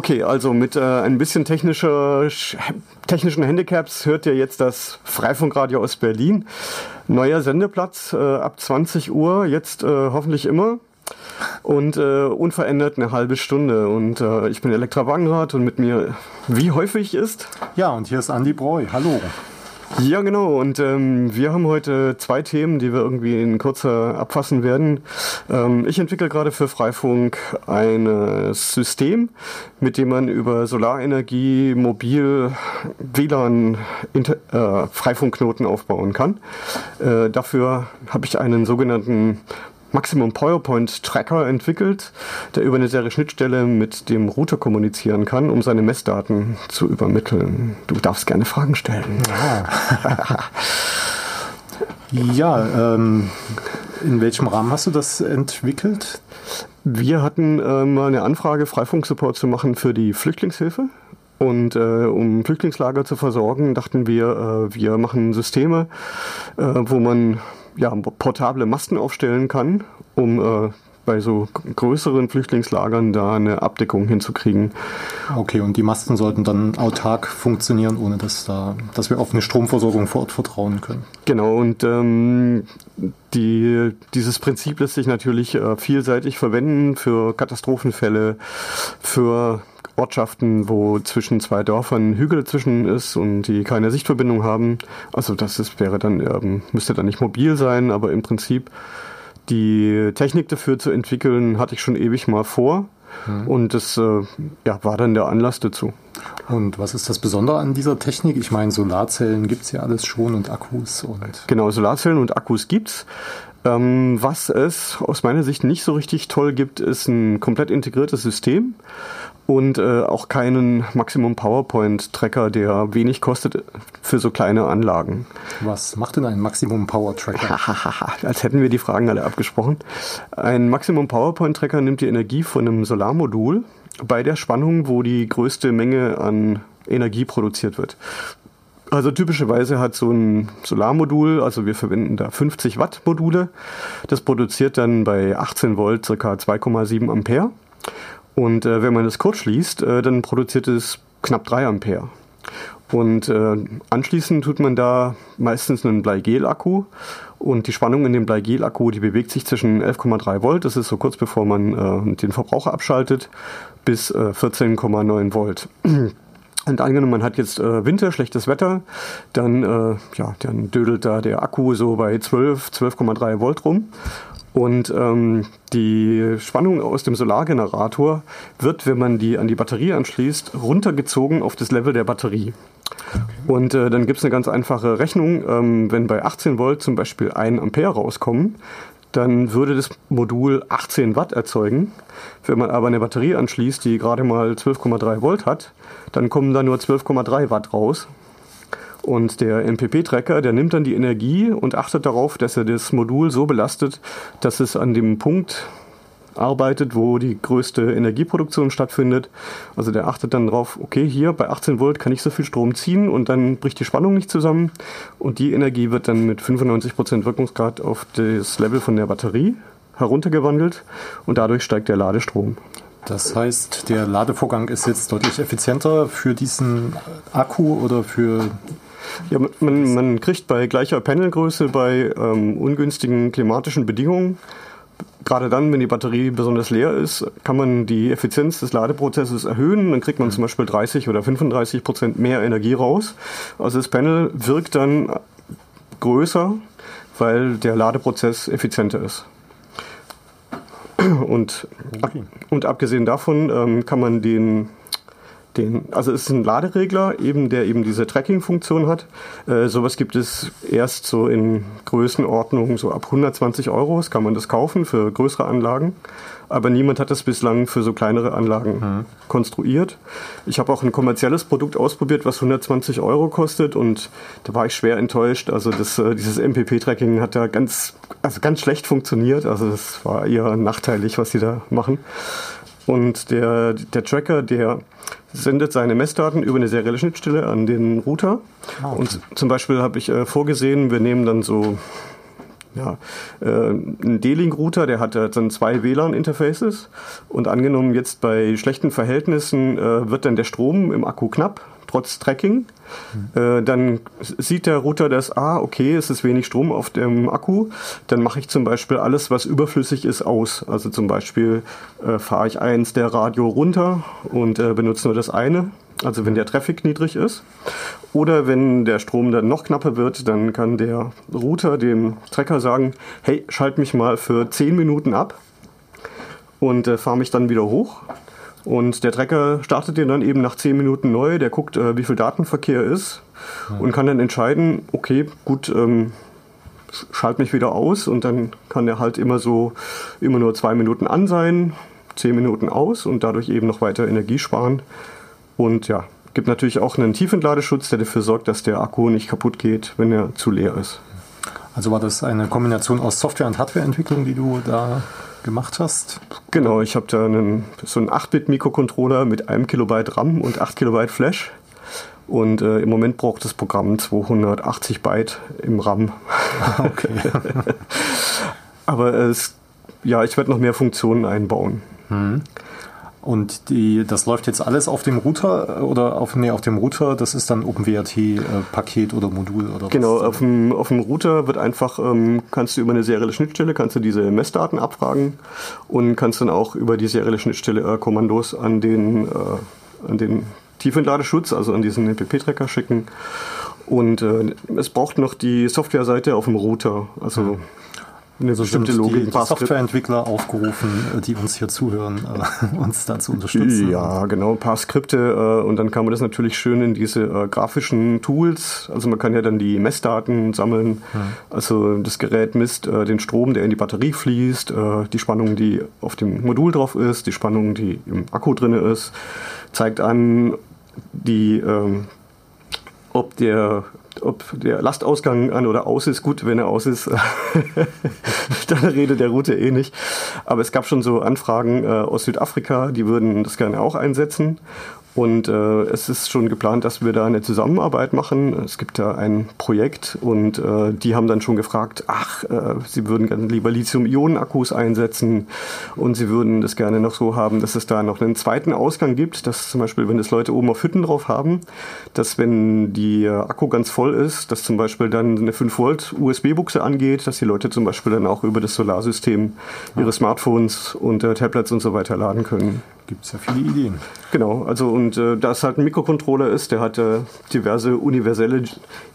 Okay, also mit äh, ein bisschen technischer, technischen Handicaps hört ihr jetzt das Freifunkradio aus Berlin. Neuer Sendeplatz äh, ab 20 Uhr, jetzt äh, hoffentlich immer. Und äh, unverändert eine halbe Stunde. Und äh, ich bin Elektra Wagenrad und mit mir, wie häufig ist? Ja, und hier ist Andi Breu. Hallo. Ja, genau. Und ähm, wir haben heute zwei Themen, die wir irgendwie in kurzer abfassen werden. Ähm, ich entwickle gerade für Freifunk ein System, mit dem man über Solarenergie mobil WLAN Inter äh, Freifunkknoten aufbauen kann. Äh, dafür habe ich einen sogenannten Maximum PowerPoint Tracker entwickelt, der über eine Serie-Schnittstelle mit dem Router kommunizieren kann, um seine Messdaten zu übermitteln. Du darfst gerne Fragen stellen. Ja, ja ähm, in welchem Rahmen hast du das entwickelt? Wir hatten äh, mal eine Anfrage, Freifunk-Support zu machen für die Flüchtlingshilfe. Und äh, um Flüchtlingslager zu versorgen, dachten wir, äh, wir machen Systeme, äh, wo man ja, portable Masten aufstellen kann, um äh, bei so größeren Flüchtlingslagern da eine Abdeckung hinzukriegen. Okay, und die Masten sollten dann autark funktionieren, ohne dass, da, dass wir auf eine Stromversorgung vor Ort vertrauen können. Genau, und ähm, die, dieses Prinzip lässt sich natürlich äh, vielseitig verwenden für Katastrophenfälle, für Ortschaften, wo zwischen zwei Dörfern Hügel zwischen ist und die keine Sichtverbindung haben. Also das ist, wäre dann, ähm, müsste dann nicht mobil sein, aber im Prinzip die Technik dafür zu entwickeln, hatte ich schon ewig mal vor. Mhm. Und das äh, ja, war dann der Anlass dazu. Und was ist das Besondere an dieser Technik? Ich meine, Solarzellen gibt es ja alles schon und Akkus. Und genau, Solarzellen und Akkus gibt's. Ähm, was es aus meiner Sicht nicht so richtig toll gibt, ist ein komplett integriertes System und äh, auch keinen Maximum PowerPoint Tracker, der wenig kostet für so kleine Anlagen. Was macht denn ein Maximum Power Tracker? Als hätten wir die Fragen alle abgesprochen. Ein Maximum PowerPoint Tracker nimmt die Energie von einem Solarmodul bei der Spannung, wo die größte Menge an Energie produziert wird. Also typischerweise hat so ein Solarmodul, also wir verwenden da 50 Watt Module, das produziert dann bei 18 Volt ca. 2,7 Ampere. Und äh, wenn man es kurz schließt, äh, dann produziert es knapp 3 Ampere. Und äh, anschließend tut man da meistens einen Bleigel-Akku. Und die Spannung in dem Bleigel-Akku, die bewegt sich zwischen 11,3 Volt, das ist so kurz bevor man äh, den Verbraucher abschaltet, bis äh, 14,9 Volt. Und angenommen, man hat jetzt äh, Winter, schlechtes Wetter, dann, äh, ja, dann dödelt da der Akku so bei 12, 12,3 Volt rum. Und ähm, die Spannung aus dem Solargenerator wird, wenn man die an die Batterie anschließt, runtergezogen auf das Level der Batterie. Okay. Und äh, dann gibt es eine ganz einfache Rechnung. Ähm, wenn bei 18 Volt zum Beispiel 1 Ampere rauskommen, dann würde das Modul 18 Watt erzeugen. Wenn man aber eine Batterie anschließt, die gerade mal 12,3 Volt hat, dann kommen da nur 12,3 Watt raus. Und der MPP-Tracker, der nimmt dann die Energie und achtet darauf, dass er das Modul so belastet, dass es an dem Punkt arbeitet, wo die größte Energieproduktion stattfindet. Also der achtet dann darauf, okay, hier bei 18 Volt kann ich so viel Strom ziehen und dann bricht die Spannung nicht zusammen. Und die Energie wird dann mit 95% Wirkungsgrad auf das Level von der Batterie heruntergewandelt und dadurch steigt der Ladestrom. Das heißt, der Ladevorgang ist jetzt deutlich effizienter für diesen Akku oder für ja, man, man kriegt bei gleicher Panelgröße bei ähm, ungünstigen klimatischen Bedingungen, gerade dann, wenn die Batterie besonders leer ist, kann man die Effizienz des Ladeprozesses erhöhen. Dann kriegt man zum Beispiel 30 oder 35 Prozent mehr Energie raus. Also das Panel wirkt dann größer, weil der Ladeprozess effizienter ist. Und, okay. und abgesehen davon ähm, kann man den den, also es ist ein Laderegler, eben, der eben diese Tracking-Funktion hat. Äh, sowas gibt es erst so in Größenordnung, so ab 120 Euro kann man das kaufen für größere Anlagen. Aber niemand hat das bislang für so kleinere Anlagen mhm. konstruiert. Ich habe auch ein kommerzielles Produkt ausprobiert, was 120 Euro kostet und da war ich schwer enttäuscht. Also das, äh, dieses MPP-Tracking hat da ganz, also ganz schlecht funktioniert. Also das war eher nachteilig, was sie da machen. Und der, der Tracker, der sendet seine Messdaten über eine serielle Schnittstelle an den Router. Ah, okay. Und zum Beispiel habe ich äh, vorgesehen, wir nehmen dann so ja, äh, ein D-Link-Router, der hat dann zwei WLAN-Interfaces und angenommen jetzt bei schlechten Verhältnissen äh, wird dann der Strom im Akku knapp, trotz Tracking. Mhm. dann sieht der Router das, ah, okay, es ist wenig Strom auf dem Akku, dann mache ich zum Beispiel alles, was überflüssig ist, aus. Also zum Beispiel äh, fahre ich eins der Radio runter und äh, benutze nur das eine also wenn der Traffic niedrig ist. Oder wenn der Strom dann noch knapper wird, dann kann der Router dem Trecker sagen, hey, schalt mich mal für 10 Minuten ab und äh, fahre mich dann wieder hoch. Und der Trecker startet den dann eben nach 10 Minuten neu, der guckt, äh, wie viel Datenverkehr ist und kann dann entscheiden, okay, gut, ähm, schalt mich wieder aus und dann kann er halt immer so immer nur zwei Minuten an sein, 10 Minuten aus und dadurch eben noch weiter Energie sparen. Und ja, gibt natürlich auch einen Tiefentladeschutz, der dafür sorgt, dass der Akku nicht kaputt geht, wenn er zu leer ist. Also war das eine Kombination aus Software- und Hardwareentwicklung, die du da gemacht hast? Genau, ich habe da einen, so einen 8-Bit-Mikrocontroller mit einem Kilobyte RAM und 8 Kilobyte Flash. Und äh, im Moment braucht das Programm 280 Byte im RAM. Okay. Aber es, ja, ich werde noch mehr Funktionen einbauen. Hm. Und die, das läuft jetzt alles auf dem Router äh, oder auf, nee, auf dem Router, das ist dann OpenWRT-Paket äh, oder Modul oder was? Genau, auf dem, auf dem Router wird einfach, ähm, kannst du über eine serielle Schnittstelle, kannst du diese Messdaten abfragen und kannst dann auch über die serielle Schnittstelle äh, Kommandos an den, äh, an den Tiefentladeschutz, also an diesen NPP-Tracker schicken. Und äh, es braucht noch die Softwareseite auf dem Router. Also mhm eine bestimmte Logik. Die, Softwareentwickler aufgerufen, äh, die uns hier zuhören, äh, uns da zu unterstützen. Ja, genau, ein paar Skripte äh, und dann kann man das natürlich schön in diese äh, grafischen Tools, also man kann ja dann die Messdaten sammeln, ja. also das Gerät misst äh, den Strom, der in die Batterie fließt, äh, die Spannung, die auf dem Modul drauf ist, die Spannung, die im Akku drin ist, zeigt an, die, ähm, ob der ob der Lastausgang an oder aus ist. Gut, wenn er aus ist, dann redet der Route eh nicht. Aber es gab schon so Anfragen äh, aus Südafrika, die würden das gerne auch einsetzen. Und äh, es ist schon geplant, dass wir da eine Zusammenarbeit machen. Es gibt da ein Projekt und äh, die haben dann schon gefragt, ach, äh, sie würden gerne lieber Lithium-Ionen-Akkus einsetzen und sie würden das gerne noch so haben, dass es da noch einen zweiten Ausgang gibt, dass zum Beispiel, wenn das Leute oben auf Hütten drauf haben, dass wenn die äh, Akku ganz voll ist, dass zum Beispiel dann eine 5 Volt USB-Buchse angeht, dass die Leute zum Beispiel dann auch über das Solarsystem ihre Smartphones und äh, Tablets und so weiter laden können gibt es ja viele Ideen. Genau, also und äh, da es halt ein Mikrocontroller ist, der hat äh, diverse universelle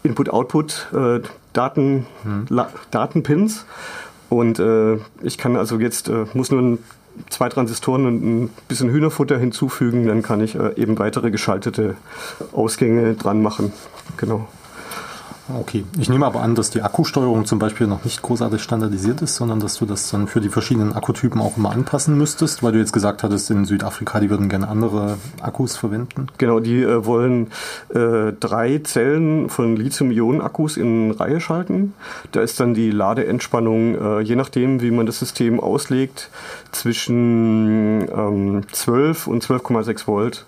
Input-Output äh, Daten, hm. Datenpins und äh, ich kann also jetzt äh, muss nur zwei Transistoren und ein bisschen Hühnerfutter hinzufügen, dann kann ich äh, eben weitere geschaltete Ausgänge dran machen. Genau. Okay, ich nehme aber an, dass die Akkusteuerung zum Beispiel noch nicht großartig standardisiert ist, sondern dass du das dann für die verschiedenen Akkutypen auch immer anpassen müsstest, weil du jetzt gesagt hattest, in Südafrika, die würden gerne andere Akkus verwenden. Genau, die äh, wollen äh, drei Zellen von Lithium-Ionen-Akkus in Reihe schalten. Da ist dann die Ladeentspannung, äh, je nachdem, wie man das System auslegt, zwischen ähm, 12 und 12,6 Volt.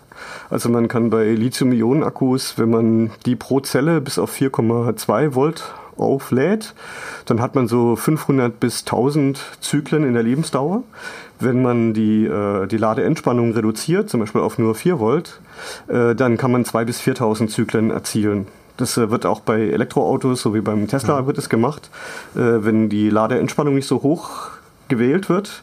Also man kann bei Lithium-Ionen-Akkus, wenn man die pro Zelle bis auf 4,2 Volt auflädt, dann hat man so 500 bis 1000 Zyklen in der Lebensdauer. Wenn man die, äh, die Ladeentspannung reduziert, zum Beispiel auf nur 4 Volt, äh, dann kann man 2 bis 4000 Zyklen erzielen. Das äh, wird auch bei Elektroautos, so wie beim Tesla, ja. wird es gemacht. Äh, wenn die Ladeentspannung nicht so hoch gewählt wird,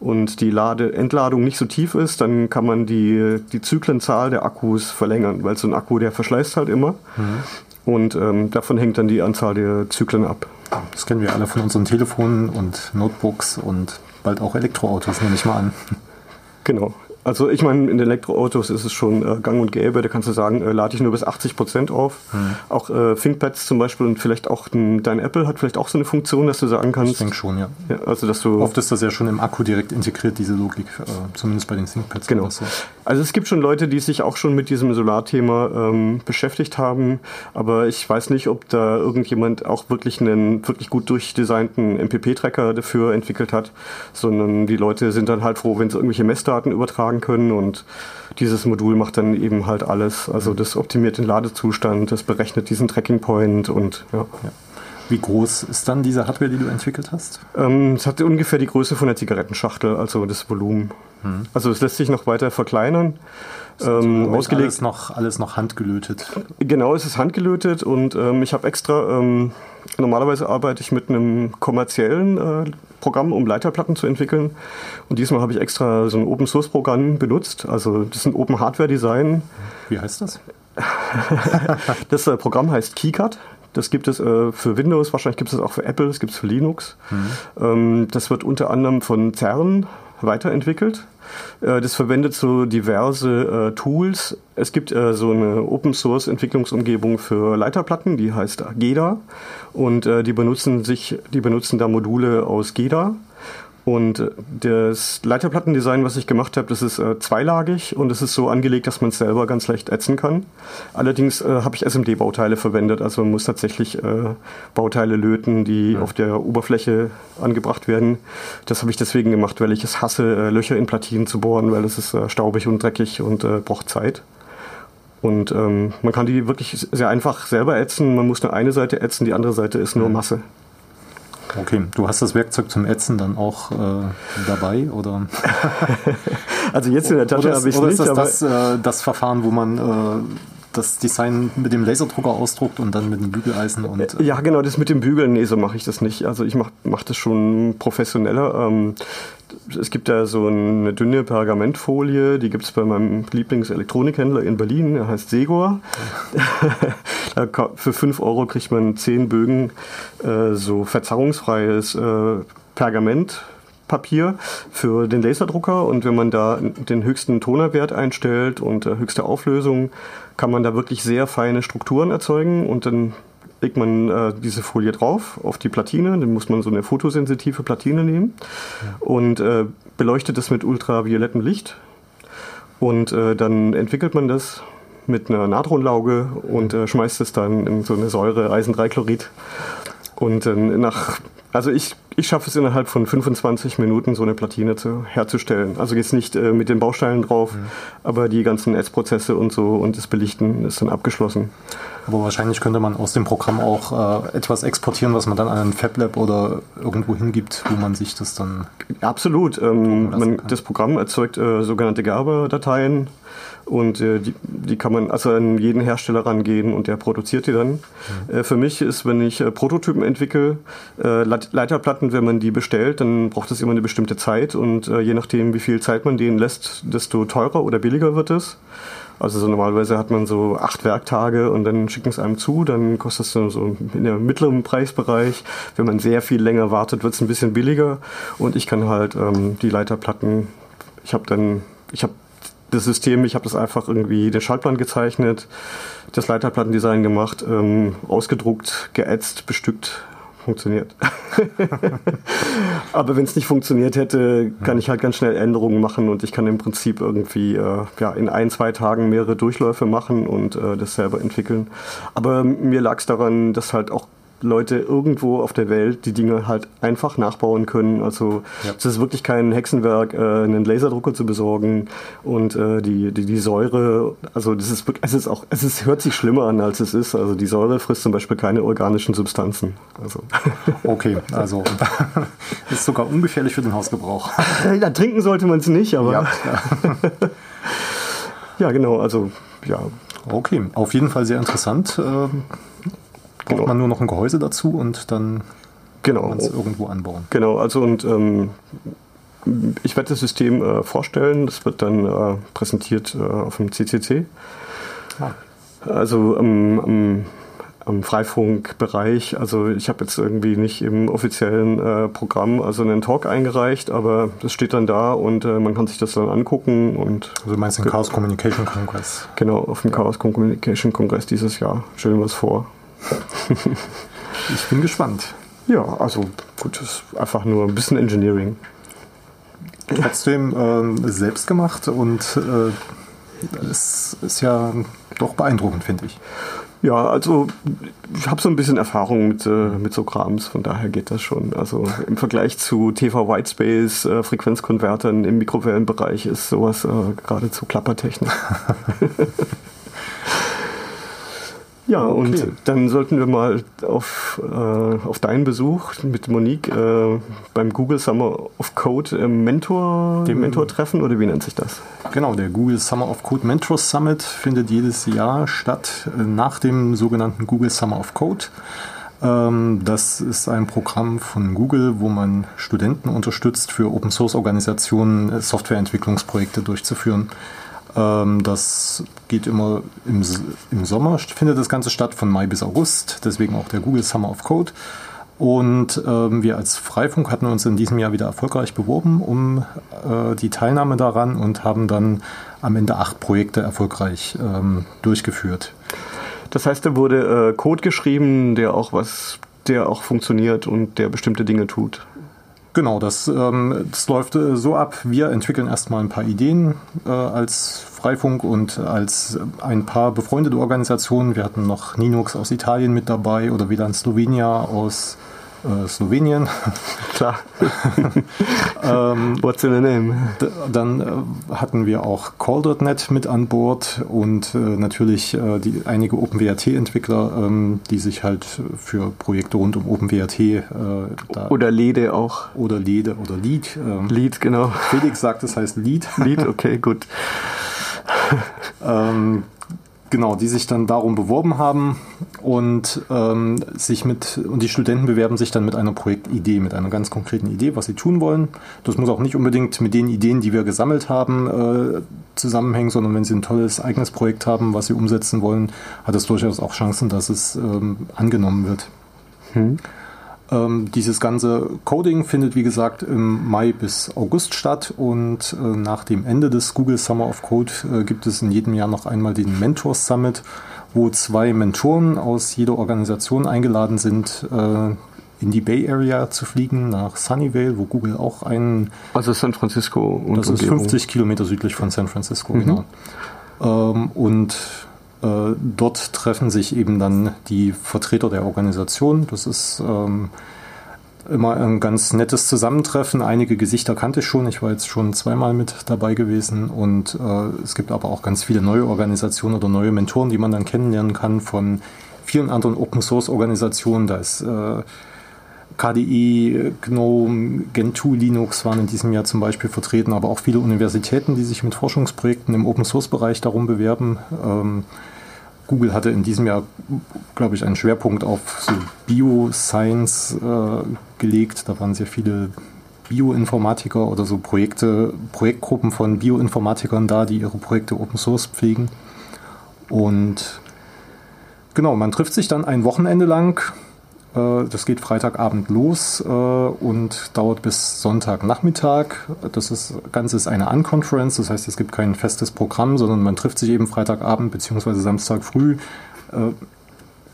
und die Lade Entladung nicht so tief ist, dann kann man die, die Zyklenzahl der Akkus verlängern, weil so ein Akku, der verschleißt halt immer. Mhm. Und ähm, davon hängt dann die Anzahl der Zyklen ab. Das kennen wir alle von unseren Telefonen und Notebooks und bald auch Elektroautos, nehme ich mal an. Genau. Also ich meine, in Elektroautos ist es schon äh, gang und gäbe. Da kannst du sagen, äh, lade ich nur bis 80 Prozent auf. Hm. Auch äh, ThinkPads zum Beispiel und vielleicht auch ein, dein Apple hat vielleicht auch so eine Funktion, dass du sagen kannst. Ich denke schon, ja. ja. Also dass du Oft ist das ja schon im Akku direkt integriert, diese Logik, äh, zumindest bei den ThinkPads. Genau. So. Also es gibt schon Leute, die sich auch schon mit diesem Solarthema ähm, beschäftigt haben, aber ich weiß nicht, ob da irgendjemand auch wirklich einen wirklich gut durchdesignten MPP-Tracker dafür entwickelt hat, sondern die Leute sind dann halt froh, wenn sie irgendwelche Messdaten übertragen übertragen können und dieses Modul macht dann eben halt alles. Also das optimiert den Ladezustand, das berechnet diesen Tracking Point und ja. ja. Wie groß ist dann diese Hardware, die du entwickelt hast? Ähm, es hat ungefähr die Größe von der Zigarettenschachtel, also das Volumen. Hm. Also es lässt sich noch weiter verkleinern. Ähm, ausgelegt. Alles noch, alles noch handgelötet. Genau, es ist handgelötet und ähm, ich habe extra, ähm, normalerweise arbeite ich mit einem kommerziellen äh, Programm, um Leiterplatten zu entwickeln. Und diesmal habe ich extra so ein Open Source Programm benutzt. Also das ist ein Open Hardware Design. Wie heißt das? das äh, Programm heißt KeyCut. Das gibt es äh, für Windows, wahrscheinlich gibt es auch für Apple, das gibt es für Linux. Mhm. Ähm, das wird unter anderem von CERN weiterentwickelt. Äh, das verwendet so diverse äh, Tools. Es gibt äh, so eine Open Source Entwicklungsumgebung für Leiterplatten, die heißt GEDA und äh, die benutzen sich, die benutzen da Module aus GEDA und äh, das Leiterplattendesign, was ich gemacht habe, das ist äh, zweilagig und es ist so angelegt, dass man es selber ganz leicht ätzen kann. Allerdings äh, habe ich SMD-Bauteile verwendet, also man muss tatsächlich äh, Bauteile löten, die ja. auf der Oberfläche angebracht werden. Das habe ich deswegen gemacht, weil ich es hasse, äh, Löcher in Platinen zu bohren, weil es ist äh, staubig und dreckig und braucht Zeit. Und ähm, man kann die wirklich sehr einfach selber ätzen. Man muss nur eine Seite ätzen, die andere Seite ist nur Masse. Okay, du hast das Werkzeug zum Ätzen dann auch äh, dabei, oder? also jetzt in der Tasche habe ich oder nicht. Oder ist das das, äh, das Verfahren, wo man äh, das Design mit dem Laserdrucker ausdruckt und dann mit dem Bügeleisen und. Äh ja, genau, das mit dem Bügeln, nee, so mache ich das nicht. Also ich mache mach das schon professioneller. Ähm, es gibt da so eine dünne Pergamentfolie, die gibt es bei meinem Lieblingselektronikhändler in Berlin, der heißt Segor. Für 5 Euro kriegt man 10 Bögen äh, so verzerrungsfreies äh, Pergament Papier für den Laserdrucker und wenn man da den höchsten Tonerwert einstellt und äh, höchste Auflösung, kann man da wirklich sehr feine Strukturen erzeugen und dann legt man äh, diese Folie drauf auf die Platine, dann muss man so eine fotosensitive Platine nehmen ja. und äh, beleuchtet das mit ultraviolettem Licht. Und äh, dann entwickelt man das mit einer Natronlauge und äh, schmeißt es dann in so eine Säure Eisen-3-Chlorid und nach also ich, ich schaffe es innerhalb von 25 Minuten, so eine Platine zu, herzustellen. Also jetzt nicht äh, mit den Bausteinen drauf, mhm. aber die ganzen Essprozesse und so und das Belichten ist dann abgeschlossen. Aber wahrscheinlich könnte man aus dem Programm auch äh, etwas exportieren, was man dann an ein FabLab oder irgendwo hingibt, wo man sich das dann. Absolut. Ähm, man, das Programm erzeugt äh, sogenannte Gerber-Dateien und äh, die, die kann man also an jeden Hersteller rangehen und der produziert die dann. Mhm. Äh, für mich ist, wenn ich äh, Prototypen entwickle, äh, Leiterplatten, wenn man die bestellt, dann braucht es immer eine bestimmte Zeit und äh, je nachdem, wie viel Zeit man denen lässt, desto teurer oder billiger wird es. Also so normalerweise hat man so acht Werktage und dann schicken es einem zu, dann kostet es so in der mittleren Preisbereich. Wenn man sehr viel länger wartet, wird es ein bisschen billiger und ich kann halt ähm, die Leiterplatten, ich habe dann, ich habe das System, ich habe das einfach irgendwie den Schaltplan gezeichnet, das Leiterplattendesign gemacht, ähm, ausgedruckt, geätzt, bestückt, funktioniert. Aber wenn es nicht funktioniert hätte, kann ich halt ganz schnell Änderungen machen und ich kann im Prinzip irgendwie äh, ja, in ein, zwei Tagen mehrere Durchläufe machen und äh, das selber entwickeln. Aber mir lag es daran, dass halt auch Leute irgendwo auf der Welt die Dinge halt einfach nachbauen können. Also ja. es ist wirklich kein Hexenwerk, äh, einen Laserdrucker zu besorgen und äh, die, die, die Säure, also das ist es ist auch, es ist, hört sich schlimmer an, als es ist. Also die Säure frisst zum Beispiel keine organischen Substanzen. Also. Okay, also ist sogar ungefährlich für den Hausgebrauch. Ja, trinken sollte man es nicht, aber. Ja, ja, genau, also ja. Okay, auf jeden Fall sehr interessant. Ähm, braucht genau. man nur noch ein Gehäuse dazu und dann genau. kann man es irgendwo anbauen. Genau, also und ähm, ich werde das System äh, vorstellen, das wird dann äh, präsentiert äh, auf dem CCC. Ah. Also ähm, am, am Freifunkbereich. Also ich habe jetzt irgendwie nicht im offiziellen äh, Programm also einen Talk eingereicht, aber das steht dann da und äh, man kann sich das dann angucken und. Also du meinst den Chaos Communication Congress? Genau, auf dem ja. Chaos Communication Congress dieses Jahr. Stellen wir es vor ich bin gespannt. Ja, also gut, das ist einfach nur ein bisschen Engineering. Trotzdem äh, selbst gemacht und äh, es ist ja doch beeindruckend, finde ich. Ja, also ich habe so ein bisschen Erfahrung mit, äh, mit so Krams, von daher geht das schon. Also im Vergleich zu TV Whitespace, äh, Frequenzkonvertern im Mikrowellenbereich ist sowas äh, geradezu Klappertechnik. Ja, okay. und dann sollten wir mal auf, äh, auf deinen Besuch mit Monique äh, beim Google Summer of Code äh, Mentor, dem Mentor treffen oder wie nennt sich das? Genau, der Google Summer of Code Mentor Summit findet jedes Jahr statt äh, nach dem sogenannten Google Summer of Code. Ähm, das ist ein Programm von Google, wo man Studenten unterstützt, für Open Source Organisationen äh, Softwareentwicklungsprojekte durchzuführen. Ähm, das geht immer im, im Sommer, findet das Ganze statt, von Mai bis August, deswegen auch der Google Summer of Code. Und ähm, wir als Freifunk hatten uns in diesem Jahr wieder erfolgreich beworben um äh, die Teilnahme daran und haben dann am Ende acht Projekte erfolgreich ähm, durchgeführt. Das heißt, da wurde äh, Code geschrieben, der auch was, der auch funktioniert und der bestimmte Dinge tut. Genau, das, ähm, das läuft äh, so ab. Wir entwickeln erstmal ein paar Ideen äh, als Freifunk und als ein paar befreundete Organisationen. Wir hatten noch Linux aus Italien mit dabei oder WLAN Slovenia aus äh, Slowenien. Klar. ähm, What's in the name? Dann äh, hatten wir auch Call.net mit an Bord und äh, natürlich äh, die, einige OpenWRT-Entwickler, ähm, die sich halt für Projekte rund um OpenWRT äh, oder Lede auch. Oder Lede oder Lead. Ähm, Lead, genau. Felix sagt, es heißt Lead. Lead, okay, gut. ähm, Genau, die sich dann darum beworben haben und ähm, sich mit und die Studenten bewerben sich dann mit einer Projektidee, mit einer ganz konkreten Idee, was sie tun wollen. Das muss auch nicht unbedingt mit den Ideen, die wir gesammelt haben, äh, zusammenhängen, sondern wenn sie ein tolles eigenes Projekt haben, was sie umsetzen wollen, hat es durchaus auch Chancen, dass es ähm, angenommen wird. Hm. Ähm, dieses ganze Coding findet, wie gesagt, im Mai bis August statt und äh, nach dem Ende des Google Summer of Code äh, gibt es in jedem Jahr noch einmal den Mentor Summit, wo zwei Mentoren aus jeder Organisation eingeladen sind, äh, in die Bay Area zu fliegen, nach Sunnyvale, wo Google auch einen. Also San Francisco und Das Umgebung. ist 50 Kilometer südlich von San Francisco, mhm. genau. Ähm, und dort treffen sich eben dann die Vertreter der Organisation. Das ist ähm, immer ein ganz nettes Zusammentreffen. Einige Gesichter kannte ich schon. Ich war jetzt schon zweimal mit dabei gewesen. Und äh, es gibt aber auch ganz viele neue Organisationen oder neue Mentoren, die man dann kennenlernen kann von vielen anderen Open Source Organisationen. Da ist äh, KDE, GNOME, Gentoo, Linux waren in diesem Jahr zum Beispiel vertreten, aber auch viele Universitäten, die sich mit Forschungsprojekten im Open Source Bereich darum bewerben. Ähm, Google hatte in diesem Jahr, glaube ich, einen Schwerpunkt auf so Bioscience äh, gelegt. Da waren sehr viele Bioinformatiker oder so Projekte, Projektgruppen von Bioinformatikern da, die ihre Projekte Open Source pflegen. Und genau, man trifft sich dann ein Wochenende lang das geht Freitagabend los äh, und dauert bis Sonntagnachmittag. Das ist, Ganze ist eine Unconference, das heißt, es gibt kein festes Programm, sondern man trifft sich eben Freitagabend bzw. Samstag früh, äh,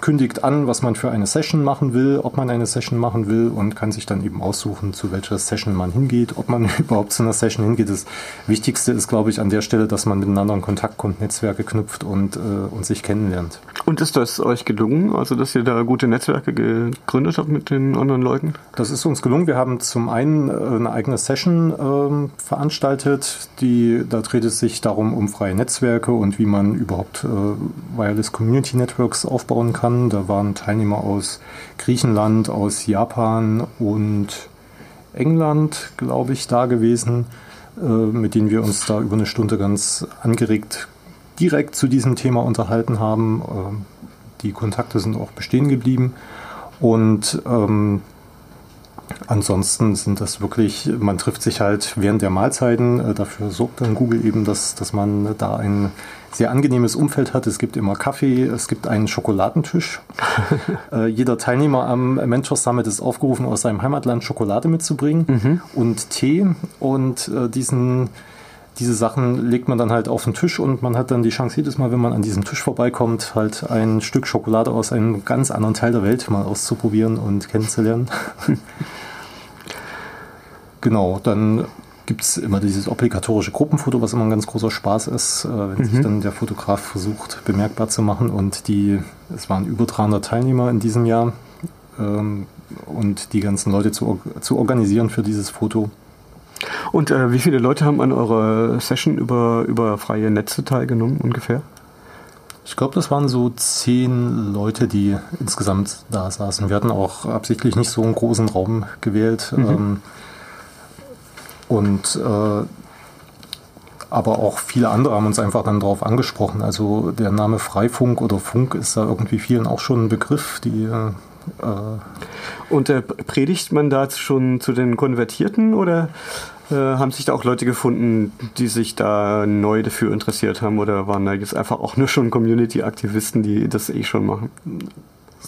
kündigt an, was man für eine Session machen will, ob man eine Session machen will und kann sich dann eben aussuchen, zu welcher Session man hingeht, ob man überhaupt zu einer Session hingeht. Das Wichtigste ist, glaube ich, an der Stelle, dass man miteinander in Kontakt kommt, Netzwerke knüpft und, äh, und sich kennenlernt. Und ist das euch gelungen, also dass ihr da gute Netzwerke gegründet habt mit den anderen Leuten? Das ist uns gelungen. Wir haben zum einen äh, eine eigene Session ähm, veranstaltet, die da dreht es sich darum um freie Netzwerke und wie man überhaupt äh, Wireless Community Networks aufbauen kann kann. Da waren Teilnehmer aus Griechenland, aus Japan und England, glaube ich, da gewesen, äh, mit denen wir uns da über eine Stunde ganz angeregt direkt zu diesem Thema unterhalten haben. Ähm, die Kontakte sind auch bestehen geblieben. Und ähm, ansonsten sind das wirklich, man trifft sich halt während der Mahlzeiten. Äh, dafür sorgt dann Google eben, dass, dass man da ein sehr angenehmes Umfeld hat. Es gibt immer Kaffee, es gibt einen Schokoladentisch. äh, jeder Teilnehmer am Mentor Summit ist aufgerufen, aus seinem Heimatland Schokolade mitzubringen mhm. und Tee. Und äh, diesen, diese Sachen legt man dann halt auf den Tisch und man hat dann die Chance, jedes Mal, wenn man an diesem Tisch vorbeikommt, halt ein Stück Schokolade aus einem ganz anderen Teil der Welt mal auszuprobieren und kennenzulernen. genau, dann gibt es immer dieses obligatorische Gruppenfoto, was immer ein ganz großer Spaß ist, äh, wenn mhm. sich dann der Fotograf versucht, bemerkbar zu machen. Und die, es waren über 300 Teilnehmer in diesem Jahr ähm, und die ganzen Leute zu, zu organisieren für dieses Foto. Und äh, wie viele Leute haben an eurer Session über, über freie Netze teilgenommen ungefähr? Ich glaube, das waren so zehn Leute, die insgesamt da saßen. Wir hatten auch absichtlich nicht so einen großen Raum gewählt. Mhm. Ähm, und äh, aber auch viele andere haben uns einfach dann darauf angesprochen. Also der Name Freifunk oder Funk ist da irgendwie vielen auch schon ein Begriff, die äh, und äh, predigt man da schon zu den Konvertierten oder äh, haben sich da auch Leute gefunden, die sich da neu dafür interessiert haben oder waren da jetzt einfach auch nur schon Community-Aktivisten, die das eh schon machen?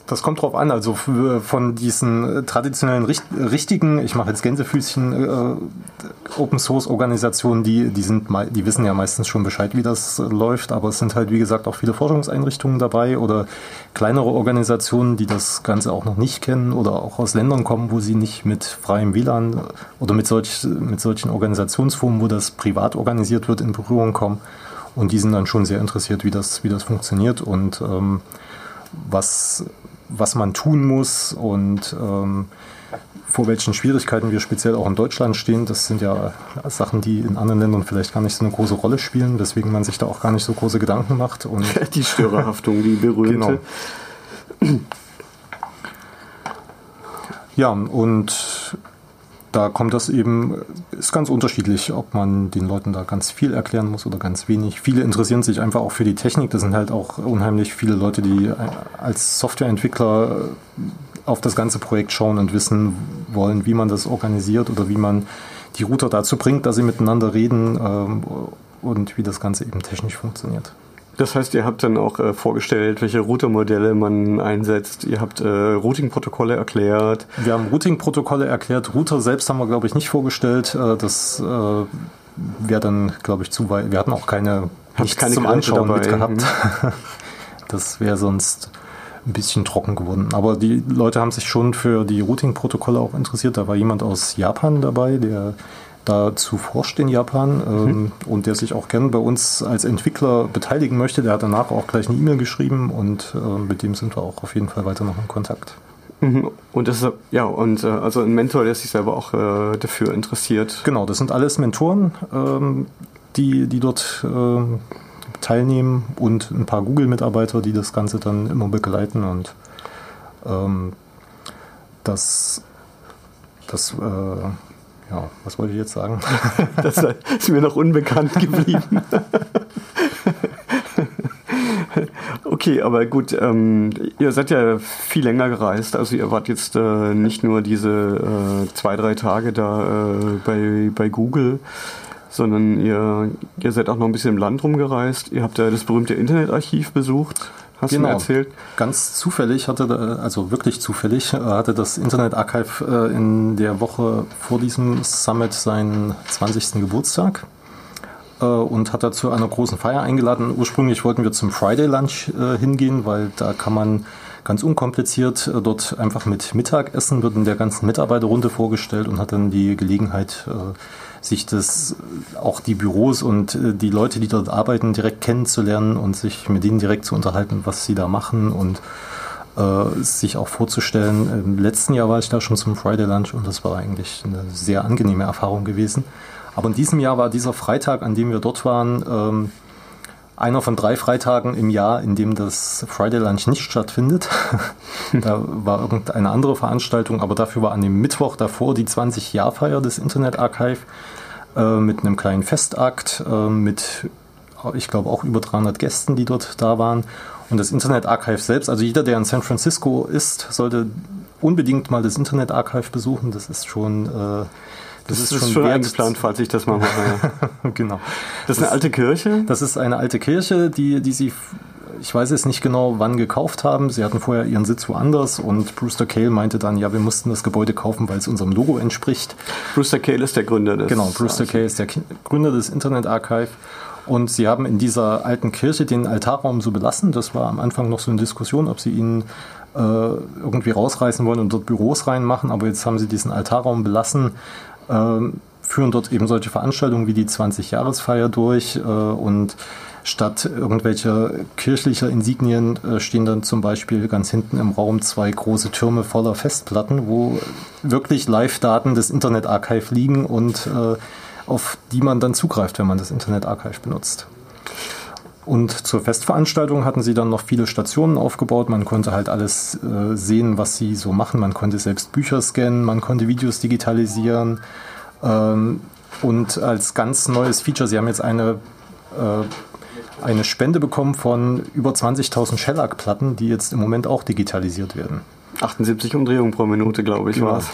Das kommt drauf an. Also von diesen äh, traditionellen richtigen, ich mache jetzt Gänsefüßchen, äh, Open Source Organisationen, die, die sind, die wissen ja meistens schon Bescheid, wie das läuft, aber es sind halt, wie gesagt, auch viele Forschungseinrichtungen dabei oder kleinere Organisationen, die das Ganze auch noch nicht kennen oder auch aus Ländern kommen, wo sie nicht mit freiem WLAN oder mit, solch, mit solchen Organisationsformen, wo das privat organisiert wird, in Berührung kommen. Und die sind dann schon sehr interessiert, wie das, wie das funktioniert und ähm, was was man tun muss und ähm, vor welchen Schwierigkeiten wir speziell auch in Deutschland stehen. Das sind ja Sachen, die in anderen Ländern vielleicht gar nicht so eine große Rolle spielen, weswegen man sich da auch gar nicht so große Gedanken macht. Und die Störerhaftung, die berühmte. Genau. Ja, und da kommt das eben, ist ganz unterschiedlich, ob man den Leuten da ganz viel erklären muss oder ganz wenig. Viele interessieren sich einfach auch für die Technik. Das sind halt auch unheimlich viele Leute, die als Softwareentwickler auf das ganze Projekt schauen und wissen wollen, wie man das organisiert oder wie man die Router dazu bringt, dass sie miteinander reden ähm, und wie das Ganze eben technisch funktioniert. Das heißt, ihr habt dann auch äh, vorgestellt, welche Routermodelle man einsetzt. Ihr habt äh, Routing-Protokolle erklärt. Wir haben Routing-Protokolle erklärt. Router selbst haben wir, glaube ich, nicht vorgestellt. Äh, das äh, wäre dann, glaube ich, zu weit. Wir hatten auch keine, nichts keine zum Anschauen dabei. mitgehabt. Mhm. das wäre sonst ein bisschen trocken geworden. Aber die Leute haben sich schon für die Routing-Protokolle auch interessiert. Da war jemand aus Japan dabei, der dazu forscht in Japan ähm, mhm. und der sich auch gern bei uns als Entwickler beteiligen möchte. Der hat danach auch gleich eine E-Mail geschrieben und äh, mit dem sind wir auch auf jeden Fall weiter noch in Kontakt. Mhm. Und das ist, ja, und äh, also ein Mentor, der sich selber auch äh, dafür interessiert. Genau, das sind alles Mentoren, ähm, die, die dort ähm, teilnehmen und ein paar Google-Mitarbeiter, die das Ganze dann immer begleiten und ähm, das, das äh, ja, was wollte ich jetzt sagen? das ist mir noch unbekannt geblieben. Okay, aber gut, ähm, ihr seid ja viel länger gereist. Also ihr wart jetzt äh, nicht nur diese äh, zwei, drei Tage da äh, bei, bei Google, sondern ihr, ihr seid auch noch ein bisschen im Land rumgereist. Ihr habt ja das berühmte Internetarchiv besucht hast genau. du mir erzählt? Ganz zufällig hatte, also wirklich zufällig, äh, hatte das Internet Archive äh, in der Woche vor diesem Summit seinen 20. Geburtstag äh, und hat dazu einer großen Feier eingeladen. Ursprünglich wollten wir zum Friday Lunch hingehen, weil da kann man ganz unkompliziert dort einfach mit Mittagessen, wird in der ganzen Mitarbeiterrunde vorgestellt und hat dann die Gelegenheit, sich das auch die Büros und äh, die Leute, die dort arbeiten, direkt kennenzulernen und sich mit denen direkt zu unterhalten, was sie da machen und äh, sich auch vorzustellen. Im letzten Jahr war ich da schon zum Friday Lunch und das war eigentlich eine sehr angenehme Erfahrung gewesen. Aber in diesem Jahr war dieser Freitag, an dem wir dort waren, ähm, einer von drei Freitagen im Jahr, in dem das Friday Lunch nicht stattfindet. da war irgendeine andere Veranstaltung, aber dafür war an dem Mittwoch davor die 20-Jahr-Feier des Internet Archive äh, mit einem kleinen Festakt, äh, mit, ich glaube, auch über 300 Gästen, die dort da waren. Und das Internet Archive selbst, also jeder, der in San Francisco ist, sollte unbedingt mal das Internet Archive besuchen. Das ist schon äh, das, das ist, ist, schon, eingeplant, falls ich das mal mache. genau. Das ist eine alte Kirche? Das ist eine alte Kirche, die, die sie, ich weiß jetzt nicht genau, wann gekauft haben. Sie hatten vorher ihren Sitz woanders und Brewster Cale meinte dann, ja, wir mussten das Gebäude kaufen, weil es unserem Logo entspricht. Brewster Cale ist der Gründer des. Genau, Brewster Cale ist der Gründer des Internet Archive. Und sie haben in dieser alten Kirche den Altarraum so belassen. Das war am Anfang noch so eine Diskussion, ob sie ihn äh, irgendwie rausreißen wollen und dort Büros reinmachen. Aber jetzt haben sie diesen Altarraum belassen führen dort eben solche Veranstaltungen wie die 20-Jahresfeier durch äh, und statt irgendwelcher kirchlicher Insignien äh, stehen dann zum Beispiel ganz hinten im Raum zwei große Türme voller Festplatten, wo wirklich Live-Daten des Internet Archive liegen und äh, auf die man dann zugreift, wenn man das Internet Archive benutzt. Und zur Festveranstaltung hatten sie dann noch viele Stationen aufgebaut. Man konnte halt alles äh, sehen, was sie so machen. Man konnte selbst Bücher scannen, man konnte Videos digitalisieren. Ähm, und als ganz neues Feature, sie haben jetzt eine, äh, eine Spende bekommen von über 20.000 Shellac-Platten, die jetzt im Moment auch digitalisiert werden. 78 Umdrehungen pro Minute, glaube ich, Genau. war es.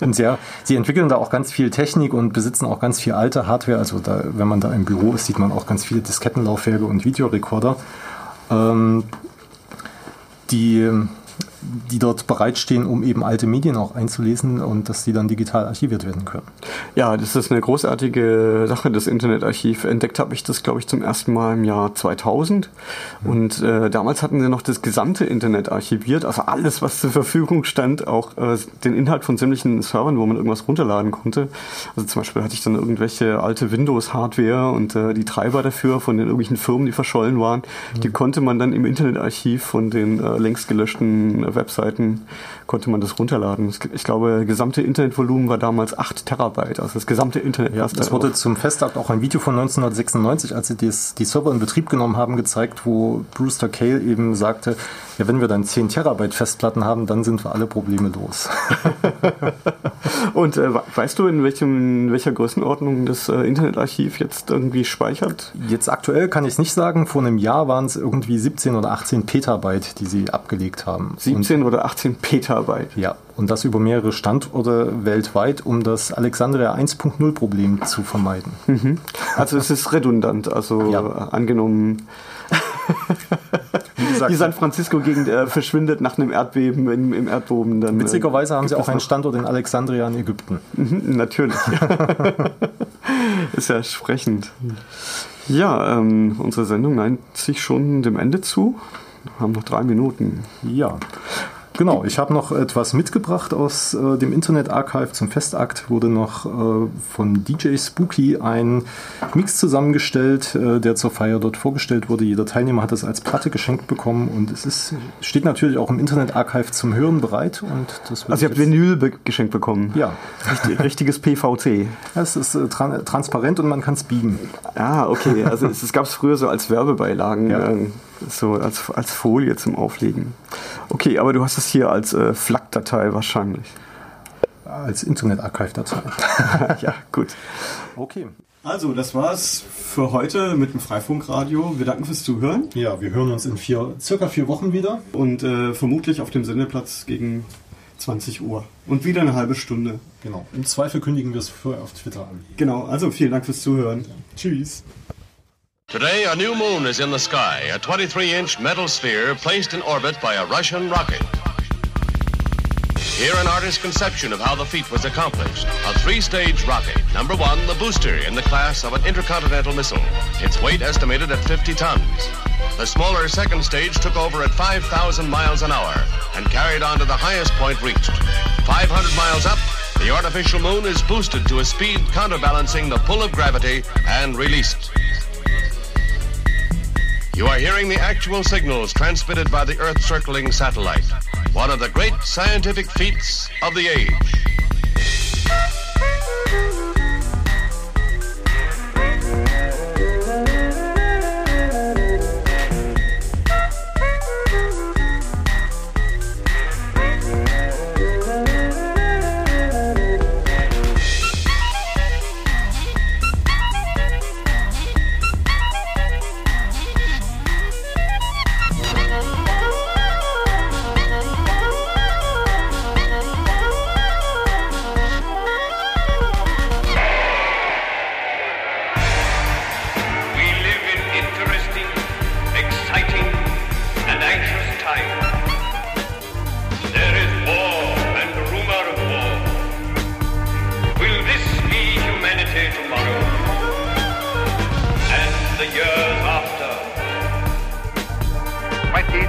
Und sehr, sie entwickeln da auch ganz viel Technik und besitzen auch ganz viel alte Hardware. Also da, wenn man da im Büro ist, sieht man auch ganz viele Diskettenlaufwerke und Videorekorder, ähm, die, die dort bereitstehen, um eben alte Medien auch einzulesen und dass die dann digital archiviert werden können. Ja, das ist eine großartige Sache, das Internetarchiv. Entdeckt habe ich das, glaube ich, zum ersten Mal im Jahr 2000. Und äh, damals hatten sie noch das gesamte Internet archiviert, also alles, was zur Verfügung stand, auch äh, den Inhalt von sämtlichen Servern, wo man irgendwas runterladen konnte. Also zum Beispiel hatte ich dann irgendwelche alte Windows-Hardware und äh, die Treiber dafür von den irgendwelchen Firmen, die verschollen waren, die konnte man dann im Internetarchiv von den äh, längst gelöschten äh, Webseiten, konnte man das runterladen. Ich glaube, gesamte Internetvolumen war damals 8 Terabyte, also das gesamte Internet. Ja, das wurde auf. zum Festakt auch ein Video von 1996, als sie das, die Server in Betrieb genommen haben, gezeigt, wo Brewster Cale eben sagte, ja, wenn wir dann 10 Terabyte Festplatten haben, dann sind wir alle Probleme los. Und äh, we- weißt du, in, welchem, in welcher Größenordnung das äh, Internetarchiv jetzt irgendwie speichert? Jetzt aktuell kann ich es nicht sagen, vor einem Jahr waren es irgendwie 17 oder 18 Petabyte, die sie abgelegt haben. 17 oder 18 Petabyte. Und, ja, und das über mehrere Standorte weltweit, um das Alexandria 1.0 Problem zu vermeiden. Also es ist redundant, also Ja. angenommen, gesagt, die San Francisco-Gegend äh, verschwindet nach einem Erdbeben im, im Erdboden. Dann, äh, witzigerweise haben sie auch einen Standort in Alexandria in Ägypten. Mhm, Natürlich. ist ja sprechend. Ja, ähm, unsere Sendung neigt sich schon dem Ende zu. Wir haben noch drei Minuten. Ja. Genau, ich habe noch etwas mitgebracht aus äh, dem Internet Archive zum Festakt. Wurde noch äh, von DJ Spooky ein Mix zusammengestellt, äh, der zur Feier dort vorgestellt wurde. Jeder Teilnehmer hat das als Platte geschenkt bekommen und es ist, steht natürlich auch im Internet Archive zum Hören bereit. Und das Also ihr habt Vinyl be- geschenkt bekommen. Ja, Richtig, richtiges PVC. es ist äh, tran transparent und man kann es biegen. Ah, okay. Also es, gab es früher so als Werbebeilagen, Ja. äh, so als, als Folie zum Auflegen. Okay, aber du hast es hier als äh, FLAC-Datei wahrscheinlich. Als Internet Archive-Datei. ja, gut. Okay. Also, das war's für heute mit dem Freifunkradio. Wir danken fürs Zuhören Ja, wir hören uns in vier, circa vier Wochen wieder. und äh, vermutlich auf dem Sendeplatz gegen 20 Uhr. Und wieder eine halbe Stunde. Genau. Im Zweifel kündigen wir es vorher auf Twitter an. Genau, also vielen Dank fürs Zuhören. Tschüss. Today, a new moon is in the sky, a 23 inch metal sphere placed in orbit by a Russian rocket. Here, an artist's conception of how the feat was accomplished. A three stage rocket. Number one, the booster in the class of an intercontinental missile. Its weight estimated at 50 tons. The smaller second stage took over at 5,000 miles an hour and carried on to the highest point reached. 500 miles up, the artificial moon is boosted to a speed counterbalancing the pull of gravity and released. You are hearing the actual signals transmitted by the Earth circling satellite. One of the great scientific feats of the age.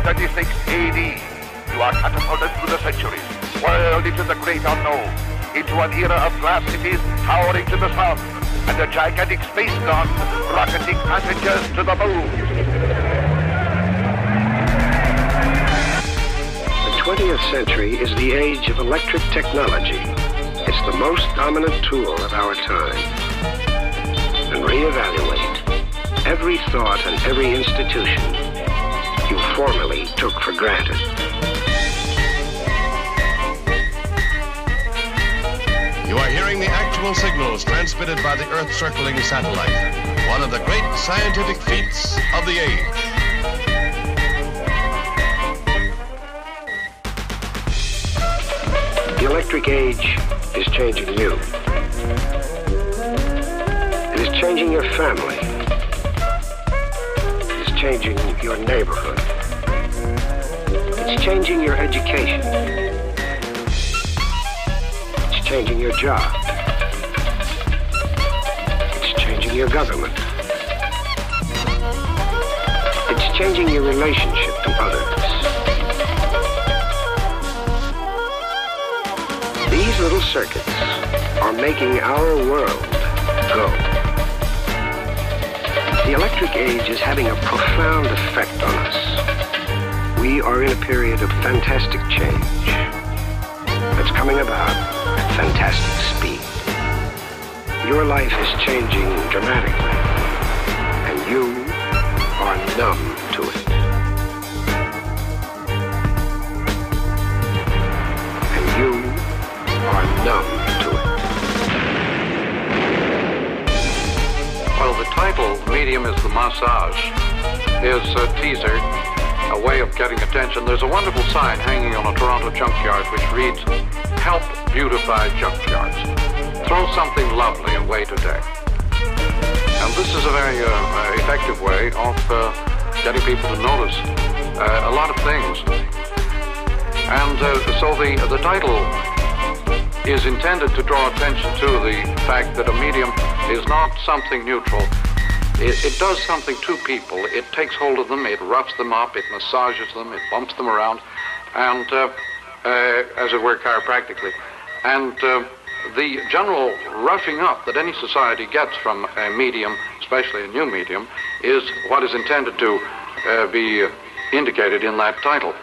1936 AD. You are catapulted through the centuries, whirled into the great unknown, into an era of glass cities towering to the sun, and a gigantic space gun rocketing passengers to the moon. The 20th century is the age of electric technology. It's the most dominant tool of our time. And reevaluate. every thought and every institution formerly took for granted. You are hearing the actual signals transmitted by the Earth circling satellite, one of the great scientific feats of the age. The electric age is changing you. It is changing your family. It is changing your neighborhood. It's changing your education. It's changing your job. It's changing your government. It's changing your relationship to others. These little circuits are making our world go. The electric age is having a profound effect on us. We are in a period of fantastic change that's coming about at fantastic speed. Your life is changing dramatically, and you are numb to it. And you are numb to it. Well, the title, Medium is the Massage, is a teaser, a way of getting attention. There's a wonderful sign hanging on a Toronto junkyard which reads, Help beautify junkyards. Throw something lovely away today. And this is a very uh, uh, effective way of uh, getting people to notice uh, a lot of things. And uh, so the, the title is intended to draw attention to the fact that a medium is not something neutral. It, it does something to people. It takes hold of them, it roughs them up, it massages them, it bumps them around, and uh, uh, as it were, chiropractically. And uh, the general roughing up that any society gets from a medium, especially a new medium, is what is intended to uh, be indicated in that title.